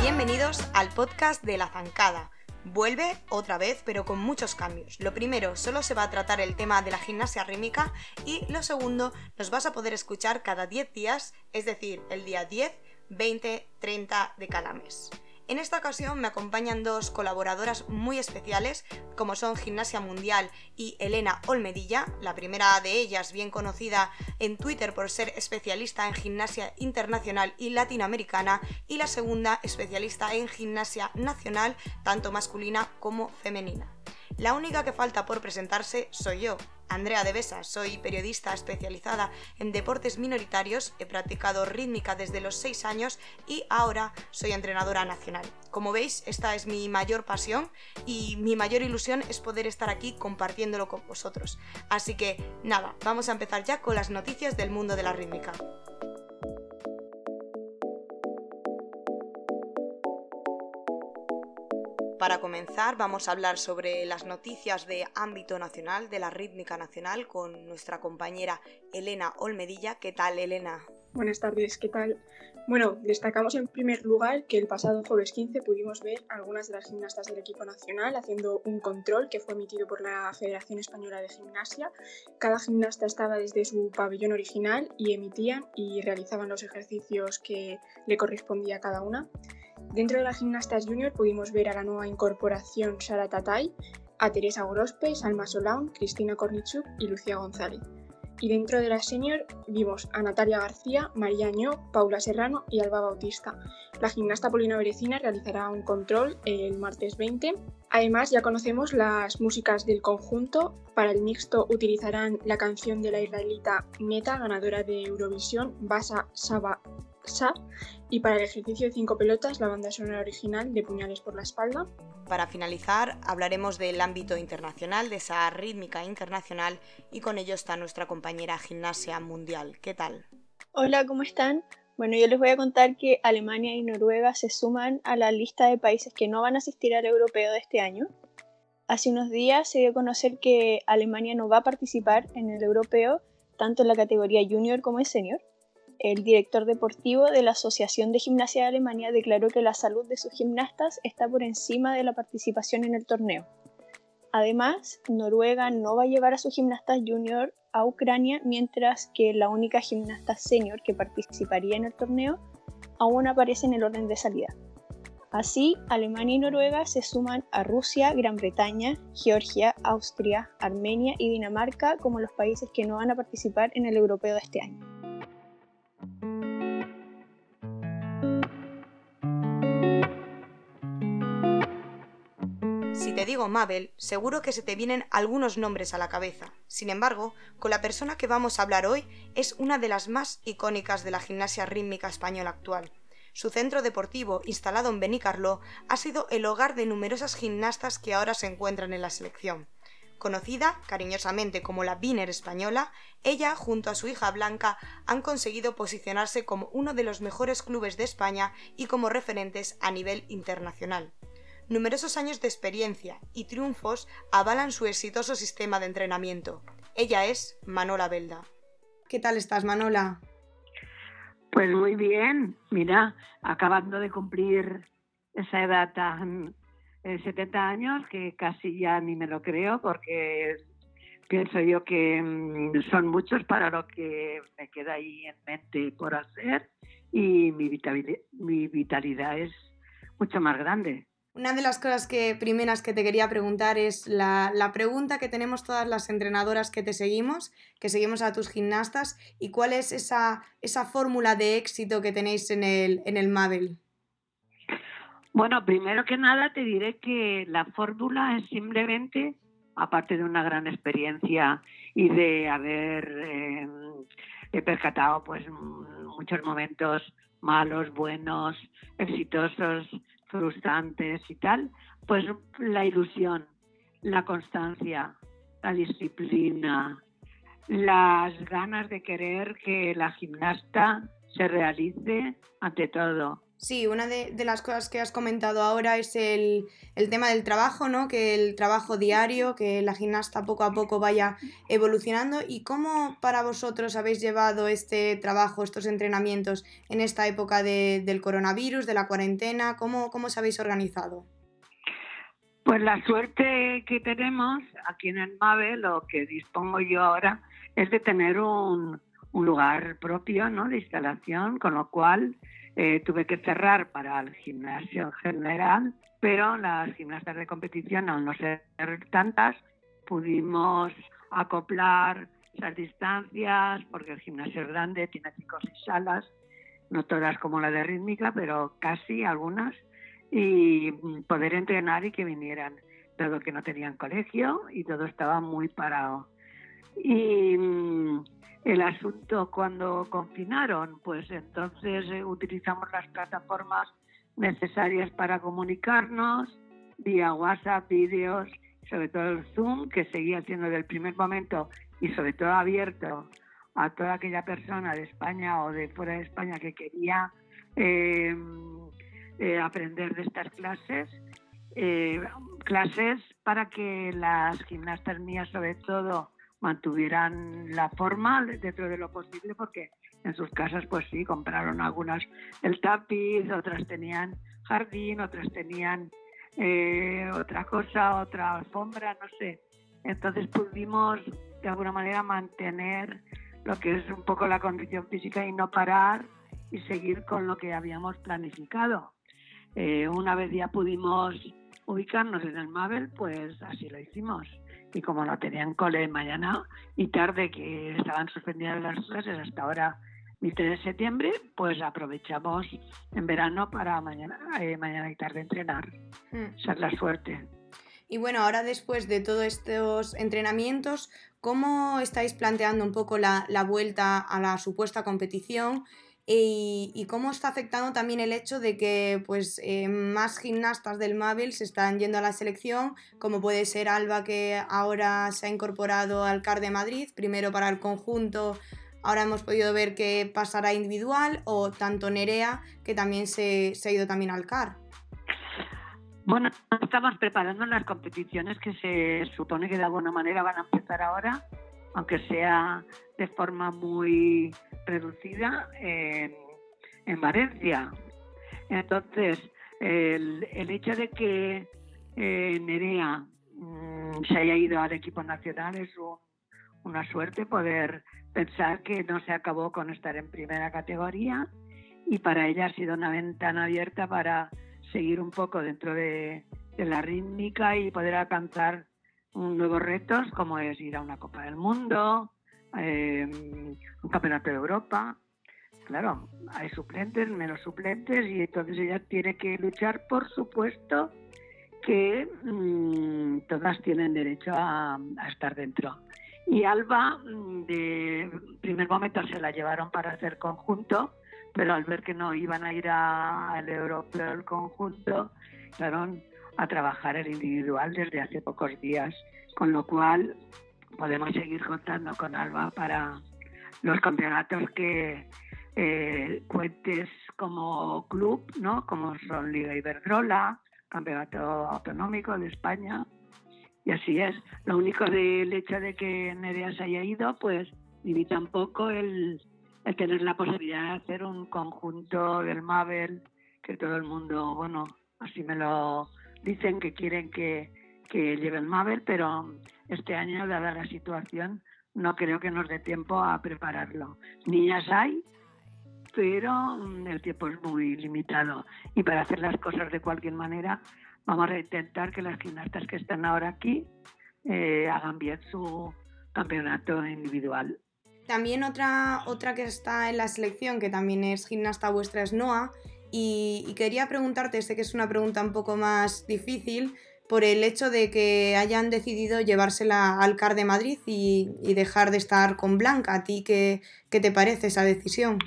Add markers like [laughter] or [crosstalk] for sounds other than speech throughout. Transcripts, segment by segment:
Bienvenidos al podcast de La Zancada. Vuelve otra vez, pero con muchos cambios. Lo primero, solo se va a tratar el tema de la gimnasia rítmica y lo segundo, nos vas a poder escuchar cada 10 días, es decir, el día 10, 20, 30 de cada mes. En esta ocasión me acompañan dos colaboradoras muy especiales, como son Gimnasia Mundial y Elena Olmedilla, la primera de ellas bien conocida en Twitter por ser especialista en gimnasia internacional y latinoamericana, y la segunda especialista en gimnasia nacional, tanto masculina como femenina. La única que falta por presentarse soy yo, Andrea de Besa, soy periodista especializada en deportes minoritarios, he practicado rítmica desde los 6 años y ahora soy entrenadora nacional. Como veis, esta es mi mayor pasión y mi mayor ilusión es poder estar aquí compartiéndolo con vosotros. Así que nada, vamos a empezar ya con las noticias del mundo de la rítmica. Para comenzar, vamos a hablar sobre las noticias de ámbito nacional, de la rítmica nacional, con nuestra compañera Elena Olmedilla. ¿Qué tal, Elena? Buenas tardes, ¿qué tal? Bueno, destacamos en primer lugar que el pasado jueves 15 pudimos ver algunas de las gimnastas del equipo nacional haciendo un control que fue emitido por la Federación Española de Gimnasia. Cada gimnasta estaba desde su pabellón original y emitían y realizaban los ejercicios que le correspondía a cada una. Dentro de las gimnastas junior pudimos ver a la nueva incorporación Sara Tatay, a Teresa Gorospe, Salma Solaun, Cristina Kornichuk y Lucía González. Y dentro de las senior vimos a Natalia García, María Añó, Paula Serrano y Alba Bautista. La gimnasta Polina Berecina realizará un control el martes 20. Además, ya conocemos las músicas del conjunto. Para el mixto utilizarán la canción de la israelita Meta, ganadora de Eurovisión, Basa Saba Sa, y para el ejercicio de cinco pelotas, la banda sonora original de Puñales por la espalda. Para finalizar, hablaremos del ámbito internacional, de esa rítmica internacional, y con ello está nuestra compañera Gimnasia Mundial. ¿Qué tal? Hola, ¿cómo están? Bueno, yo les voy a contar que Alemania y Noruega se suman a la lista de países que no van a asistir al europeo de este año. Hace unos días se dio a conocer que Alemania no va a participar en el europeo, tanto en la categoría junior como en senior el director deportivo de la Asociación de Gimnasia de Alemania declaró que la salud de sus gimnastas está por encima de la participación en el torneo. Además, Noruega no va a llevar a sus gimnastas junior a Ucrania, mientras que la única gimnasta senior que participaría en el torneo aún aparece en el orden de salida. Así, Alemania y Noruega se suman a Rusia, Gran Bretaña, Georgia, Austria, Armenia y Dinamarca como los países que no van a participar en el europeo de este año. Digo Mabel, seguro que se te vienen algunos nombres a la cabeza. Sin embargo, con la persona que vamos a hablar hoy es una de las más icónicas de la gimnasia rítmica española actual. Su centro deportivo, instalado en Benicarló, ha sido el hogar de numerosas gimnastas que ahora se encuentran en la selección. Conocida cariñosamente como la Wiener española, ella, junto a su hija Blanca, han conseguido posicionarse como uno de los mejores clubes de España y como referentes a nivel internacional. Numerosos años de experiencia y triunfos avalan su exitoso sistema de entrenamiento. Ella es Manola Belda. ¿Qué tal estás, Manola? Pues muy bien, mira, acabando de cumplir esa edad tan 70 eh, años que casi ya ni me lo creo porque pienso yo que mm, son muchos para lo que me queda ahí en mente por hacer y mi mi vitalidad es mucho más grande. Una de las cosas que primeras que te quería preguntar es la, pregunta que tenemos todas las entrenadoras que te seguimos, que seguimos a tus gimnastas, y cuál es esa, esa fórmula de éxito que tenéis en el, en el Mabel. Bueno, primero que nada te diré que la fórmula es simplemente, aparte de una gran experiencia y de haber eh, percatado pues muchos momentos malos, buenos, exitosos, frustrantes y tal, pues la ilusión, la constancia, la disciplina, las ganas de querer que la gimnasta se realice ante todo. Sí, una de, las cosas que has comentado ahora es el, tema del trabajo, ¿no? Que el trabajo diario, que la gimnasta poco a poco vaya evolucionando. ¿Y cómo para vosotros habéis llevado este trabajo, estos entrenamientos en esta época del coronavirus, de la cuarentena? ¿Cómo, cómo os habéis organizado? Pues la suerte que tenemos aquí en el MAVE, lo que dispongo yo ahora, es de tener un, un lugar propio ¿no? de instalación, con lo cual eh, tuve que cerrar para el gimnasio en general, pero las gimnastas de competición, al no ser tantas, pudimos acoplar esas distancias, porque el gimnasio es grande, tiene cinco o seis salas, no todas como la de rítmica, pero casi algunas, y poder entrenar y que vinieran, dado que no tenían colegio y todo estaba muy parado. Y mm, el asunto cuando confinaron, pues entonces eh, utilizamos las plataformas necesarias para comunicarnos, vía WhatsApp, vídeos, sobre todo el Zoom, que seguía siendo del primer momento y sobre todo abierto a toda aquella persona de España o de fuera de España que quería em, eh, aprender de estas clases. Eh, clases para que las gimnastas mías, sobre todo, mantuvieran la forma dentro de lo posible porque en sus casas pues sí compraron algunas el tapiz otras tenían jardín otras tenían eh, otra cosa otra alfombra no sé. Entonces pudimos de alguna manera mantener lo que es un poco la condición física y no parar y seguir con lo que habíamos planificado. Eh, una vez ya pudimos ubicarnos en el Mabel pues así lo hicimos y como no tenían cole mañana y tarde, que estaban suspendidas las clases hasta ahora, 23 de septiembre, pues aprovechamos en verano para mañana, eh, mañana y tarde entrenar. Mm. Esa es la suerte. Y bueno, ahora después de todos estos entrenamientos, ¿cómo estáis planteando un poco la, la vuelta a la supuesta competición? Y, cómo está afectando también el hecho de que pues, eh, más gimnastas del Mabel se están yendo a la selección, como puede ser Alba que ahora se ha incorporado al CAR de Madrid, primero para el conjunto, ahora hemos podido ver que pasará individual, o tanto Nerea que también se, se ha ido también al CAR. Bueno, estamos preparando las competiciones que se supone que de alguna manera van a empezar ahora, aunque sea de forma muy reducida en, Valencia. Entonces, el, hecho de que eh, Nerea mm, se haya ido al equipo nacional es una suerte poder pensar que no se acabó con estar en primera categoría y para ella ha sido una ventana abierta para seguir un poco dentro de, de la rítmica y poder alcanzar nuevos retos como es ir a una Copa del Mundo, eh, un campeonato de Europa. Claro, hay suplentes, menos suplentes, y entonces ella tiene que luchar, por supuesto, que mm, todas tienen derecho a, estar dentro. Y Alba, mm, de primer momento se la llevaron para hacer conjunto, pero al ver que no iban a ir al europeo el conjunto, fueron a trabajar el individual desde hace pocos días, con lo cual podemos seguir contando con Alba para los campeonatos que eh, cuentes como club, ¿no? Como son Liga Iberdrola, Campeonato Autonómico de España. Y así es. Lo único del hecho de que Nerea se haya ido, pues limita un poco el, el tener la posibilidad de hacer un conjunto del Mabel, que todo el mundo, bueno, así me lo dicen que quieren que, que lleve el Mabel, pero este año, dada la situación, no creo que nos dé tiempo a prepararlo. Niñas hay, pero mm, el tiempo es muy limitado. Y para hacer las cosas de cualquier manera, vamos a intentar que las gimnastas que están ahora aquí eh, hagan bien su campeonato individual. También otra, otra que está en la selección, que también es gimnasta vuestra, es Noa. Y, quería preguntarte, sé que es una pregunta un poco más difícil, por el hecho de que hayan decidido llevársela al CAR de Madrid y, dejar de estar con Blanca. ¿A ti qué, qué, te parece esa decisión?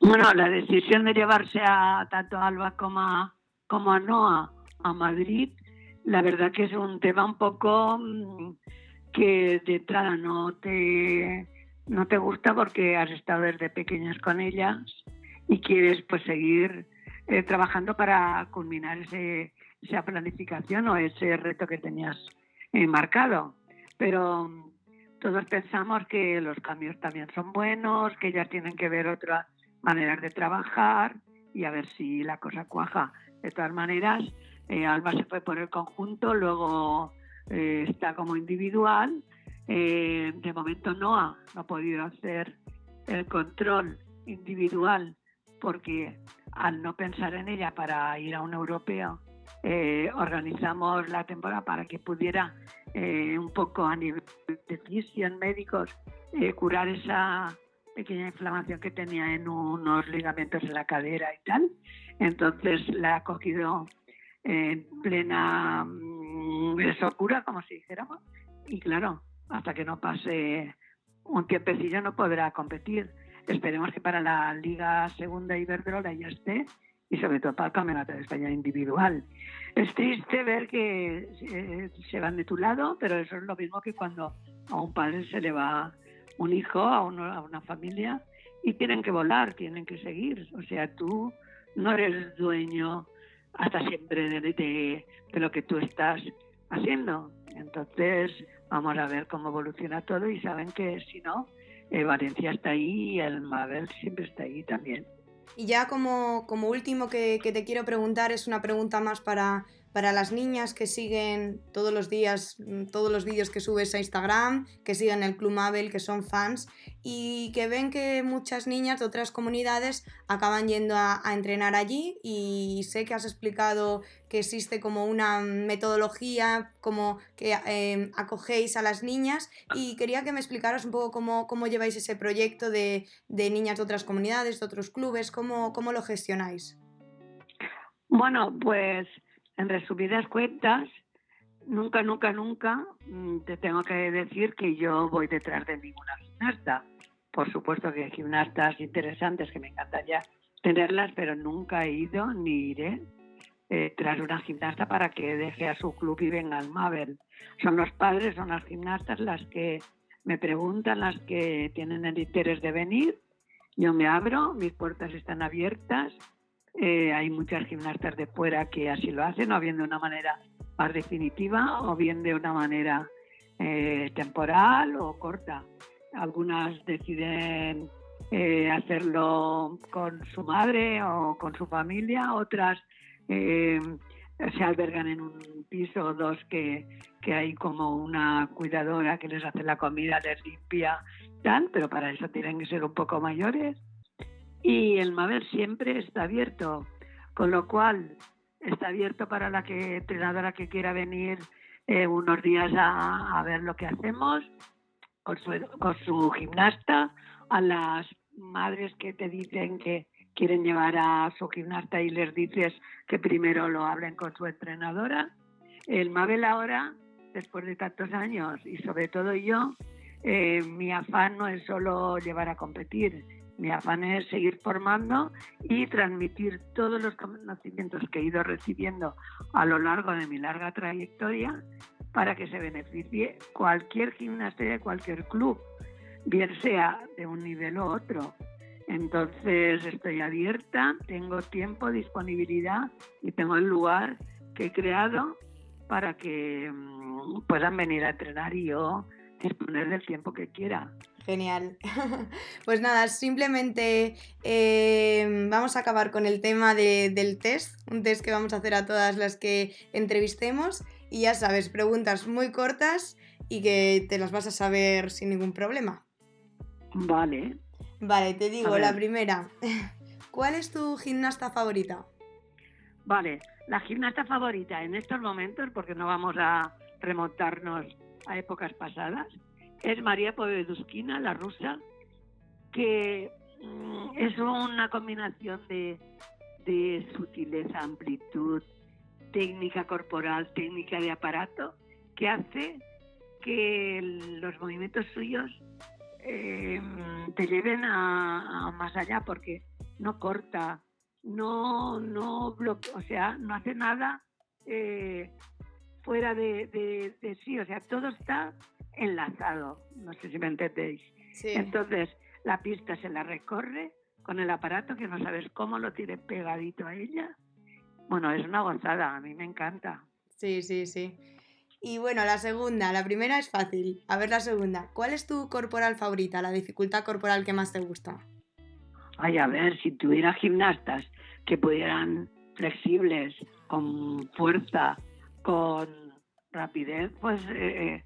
Bueno, la decisión de llevarse a tanto a Alba como a, como a Noa a Madrid, la verdad que es un tema un poco mm, que de entrada no te, no te gusta porque has estado desde pequeñas con ellas y quieres pues seguir eh, trabajando para culminar ese, esa planificación o ese reto que tenías marcado. Pero mm, todos pensamos que los cambios también son buenos, que ya tienen que ver otras maneras de trabajar y a ver si la cosa cuaja. De todas maneras, eh, Alba se fue por el conjunto, luego eh, está como individual. Eh, de momento Noah no ha podido hacer el control individual porque al no pensar en ella para ir a un europeo, organizamos la temporada para que pudiera un poco a nivel de fisión médicos curar esa pequeña inflamación que tenía en unos ligamentos en la cadera y tal. Entonces la ha cogido en plena mm, cura, como si dijéramos, y claro, hasta que no pase un tiempecillo no podrá competir. Esperemos que para la Liga Segunda Iberdrola ya esté y sobre todo para el Campeonato de España individual. Es triste ver que eh, se van de tu lado, pero eso es lo mismo que cuando a un padre se le va un hijo, a, a una familia y tienen que volar, tienen que seguir. O sea, tú no eres dueño hasta siempre de, de, lo que tú estás haciendo. Entonces, vamos a ver cómo evoluciona todo y saben que si no, eh, Valencia está ahí y el Mabel siempre está ahí también. Y ya como, como último que, que, te quiero preguntar, es una pregunta más para, para las niñas que siguen todos los días, mm, todos los vídeos que subes a Instagram, que siguen el Club Mabel, que son fans y que ven que muchas niñas de otras comunidades acaban yendo a, entrenar allí y sé que has explicado que existe como una metodología, como que em, acogéis a las niñas y quería que me explicaras un poco cómo, cómo lleváis ese proyecto de, de, niñas de otras comunidades, de otros clubes, cómo, cómo lo gestionáis. Bueno, pues en resumidas cuentas, nunca, nunca, nunca mm, te tengo que decir que yo voy detrás de ninguna gimnasta. Por supuesto que hay gimnastas interesantes que me encantaría tenerlas, pero nunca he ido ni iré eh, tras una gimnasta para que deje a su club y venga al Mabel. Son los padres, son las gimnastas las que me preguntan, las que tienen el interés de venir. Yo me abro, mis puertas están abiertas eh, hay muchas gimnastas de fuera que así lo hacen, o bien de una manera más definitiva o bien de una manera eh, temporal o corta. Algunas deciden eh, hacerlo con su madre o con su familia, otras se albergan en un piso o dos que, que hay como una cuidadora que les hace la comida, les limpia, tal, pero para eso tienen que ser un poco mayores y el Mabel siempre está abierto, con lo cual está abierto para la que entrenadora que quiera venir eh, unos días a, ver lo que hacemos con su, con su gimnasta, a las madres que te dicen que quieren llevar a su gimnasta y les dices que primero lo hablen con su entrenadora. El Mabel ahora, después de tantos años y sobre todo yo, eh, mi afán no es solo llevar a competir, mi afán es seguir formando y transmitir todos los conocimientos que he ido recibiendo a lo largo de mi larga trayectoria para que se beneficie cualquier gimnasta de cualquier club, bien sea de un nivel u otro. Entonces estoy abierta, tengo tiempo, disponibilidad y tengo el lugar que he creado para que mm, puedan venir a entrenar y yo disponer del tiempo que quiera. Genial. [laughs] Pues nada, simplemente em, vamos a acabar con el tema del test, un test que vamos a hacer a todas las que entrevistemos y ya sabes, preguntas muy cortas y que te las vas a saber sin ningún problema. Vale. Vale, te digo, la primera. [laughs] ¿Cuál es tu gimnasta favorita? Vale, la gimnasta favorita en estos momentos, porque no vamos a remontarnos a épocas pasadas, es María Poveduskina, la rusa, que mm, es una combinación de, sutileza, amplitud, técnica corporal, técnica de aparato, que hace que los movimientos suyos eh, te lleven a, más allá, porque no corta, no, no bloquea, o sea, no hace nada eh, fuera de, de, sí, o sea, todo está enlazado, no sé si me entendéis. Entonces, la pista se la recorre con el aparato que no sabes cómo lo tiene pegadito a ella. Bueno, es una gozada, a mí me encanta. Sí, sí, sí. Y bueno, la segunda, la primera es fácil. A ver la segunda. ¿Cuál es tu corporal favorita, la dificultad corporal que más te gusta? Ay, a ver, si tuviera gimnastas que pudieran flexibles, con fuerza, con rapidez, pues eh, eh,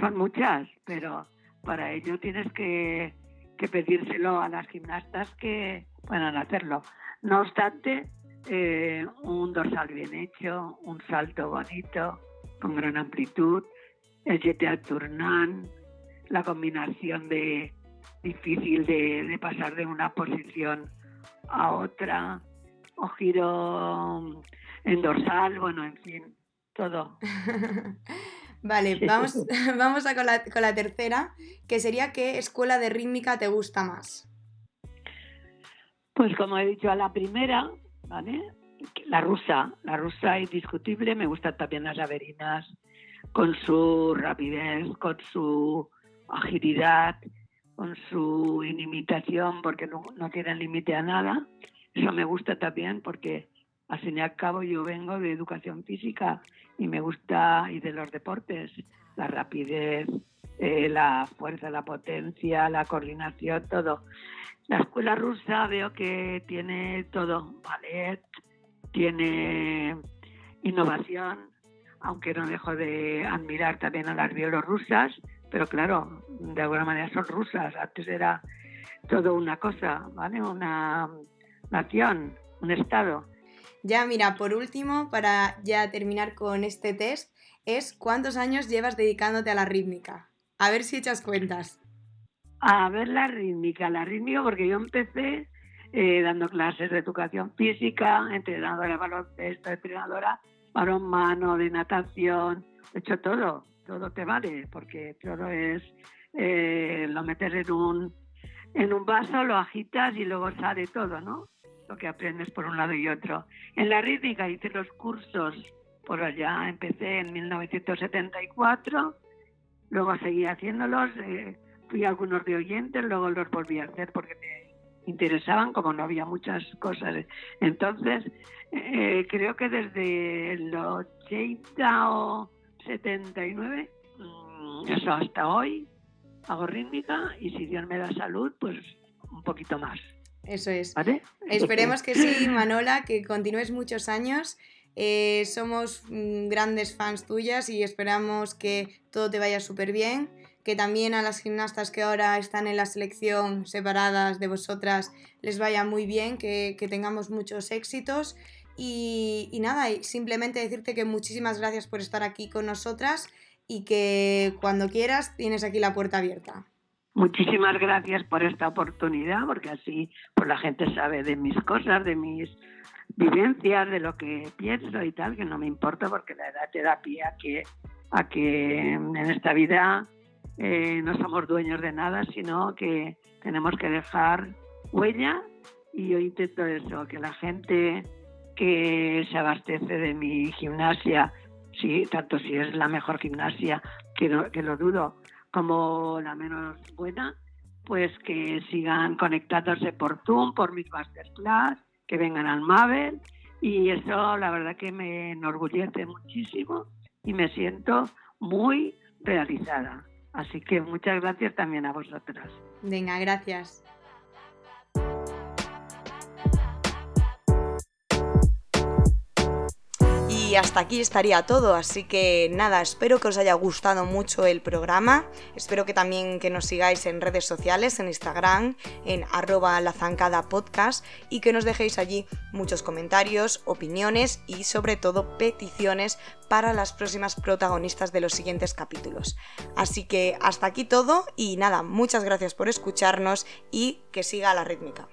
son muchas, pero para ello tienes que, pedírselo a las gimnastas que puedan hacerlo. No obstante, eh, un dorsal bien hecho, un salto bonito, con gran amplitud, el jeté al turnán, la combinación de difícil de, pasar de una posición a otra, o giro en dorsal, bueno, en fin, todo. [laughs] vale, vamos, [laughs] [laughs] vamos a con la, con la tercera, que sería ¿qué escuela de rítmica te gusta más? Pues como he dicho a la primera, ¿vale? La rusa, la rusa indiscutible, me gustan también las averinas, con su rapidez, con su agilidad, con su inimitación, porque no, no tienen límite a nada. Eso me gusta también porque al fin y al cabo yo vengo de educación física y me gusta, y de los deportes, la rapidez, eh, la fuerza, la potencia, la coordinación, todo. La escuela rusa veo que tiene todo, ballet, tiene innovación, aunque no dejo de admirar también a las bielorrusas, pero claro, de alguna manera son rusas, antes era todo una cosa, ¿vale? Una nación, un estado. Ya, mira, por último, para ya terminar con este test, es cuántos años llevas dedicándote a la rítmica. A ver si echas cuentas. A ver la rítmica, la rítmica, porque yo empecé eh, dando clases de educación física, entrenadora de baloncesto, entrenadora mano, de natación, he hecho todo, todo te vale, porque todo es, eh, lo metes en un, en un vaso, lo agitas y luego sale todo, ¿no? Que aprendes por un lado y otro. En la rítmica hice los cursos por allá, empecé en 1974, luego seguí haciéndolos, eh, fui a algunos de oyentes, luego los volví a hacer porque me interesaban, como no había muchas cosas. Entonces, eh, creo que desde el 80 o 79, mm, eso hasta hoy, hago rítmica y si Dios me da salud, pues un poquito más. Eso es. Esperemos [laughs] que sí, Manola, que continúes muchos años. Eh, somos mm, grandes fans tuyas y esperamos que todo te vaya súper bien que también a las gimnastas que ahora están en la selección separadas de vosotras les vaya muy bien, que, tengamos muchos éxitos. Y, y, nada, simplemente decirte que muchísimas gracias por estar aquí con nosotras y que cuando quieras tienes aquí la puerta abierta. Muchísimas gracias por esta oportunidad, porque así pues la gente sabe de mis cosas, de mis vivencias, de lo que pienso y tal, que no me importa porque la edad te a que, a que en esta vida eh, no somos dueños de nada, sino que tenemos que dejar huella. Y yo intento eso, que la gente que se abastece de mi gimnasia, sí, tanto si es la mejor gimnasia, que, que lo dudo, como la menos buena, pues que sigan conectándose por Zoom, por mis masterclass, que vengan al Mabel y eso la verdad que me enorgullece muchísimo y me siento muy realizada. Así que muchas gracias también a vosotras. Venga, gracias. Y hasta aquí estaría todo, así que nada, espero que os haya gustado mucho el programa, espero que también que nos sigáis en redes sociales, en Instagram, en arroba la zancada podcast y que nos dejéis allí muchos comentarios, opiniones y sobre todo peticiones para las próximas protagonistas de los siguientes capítulos. Así que hasta aquí todo y nada, muchas gracias por escucharnos y que siga la rítmica.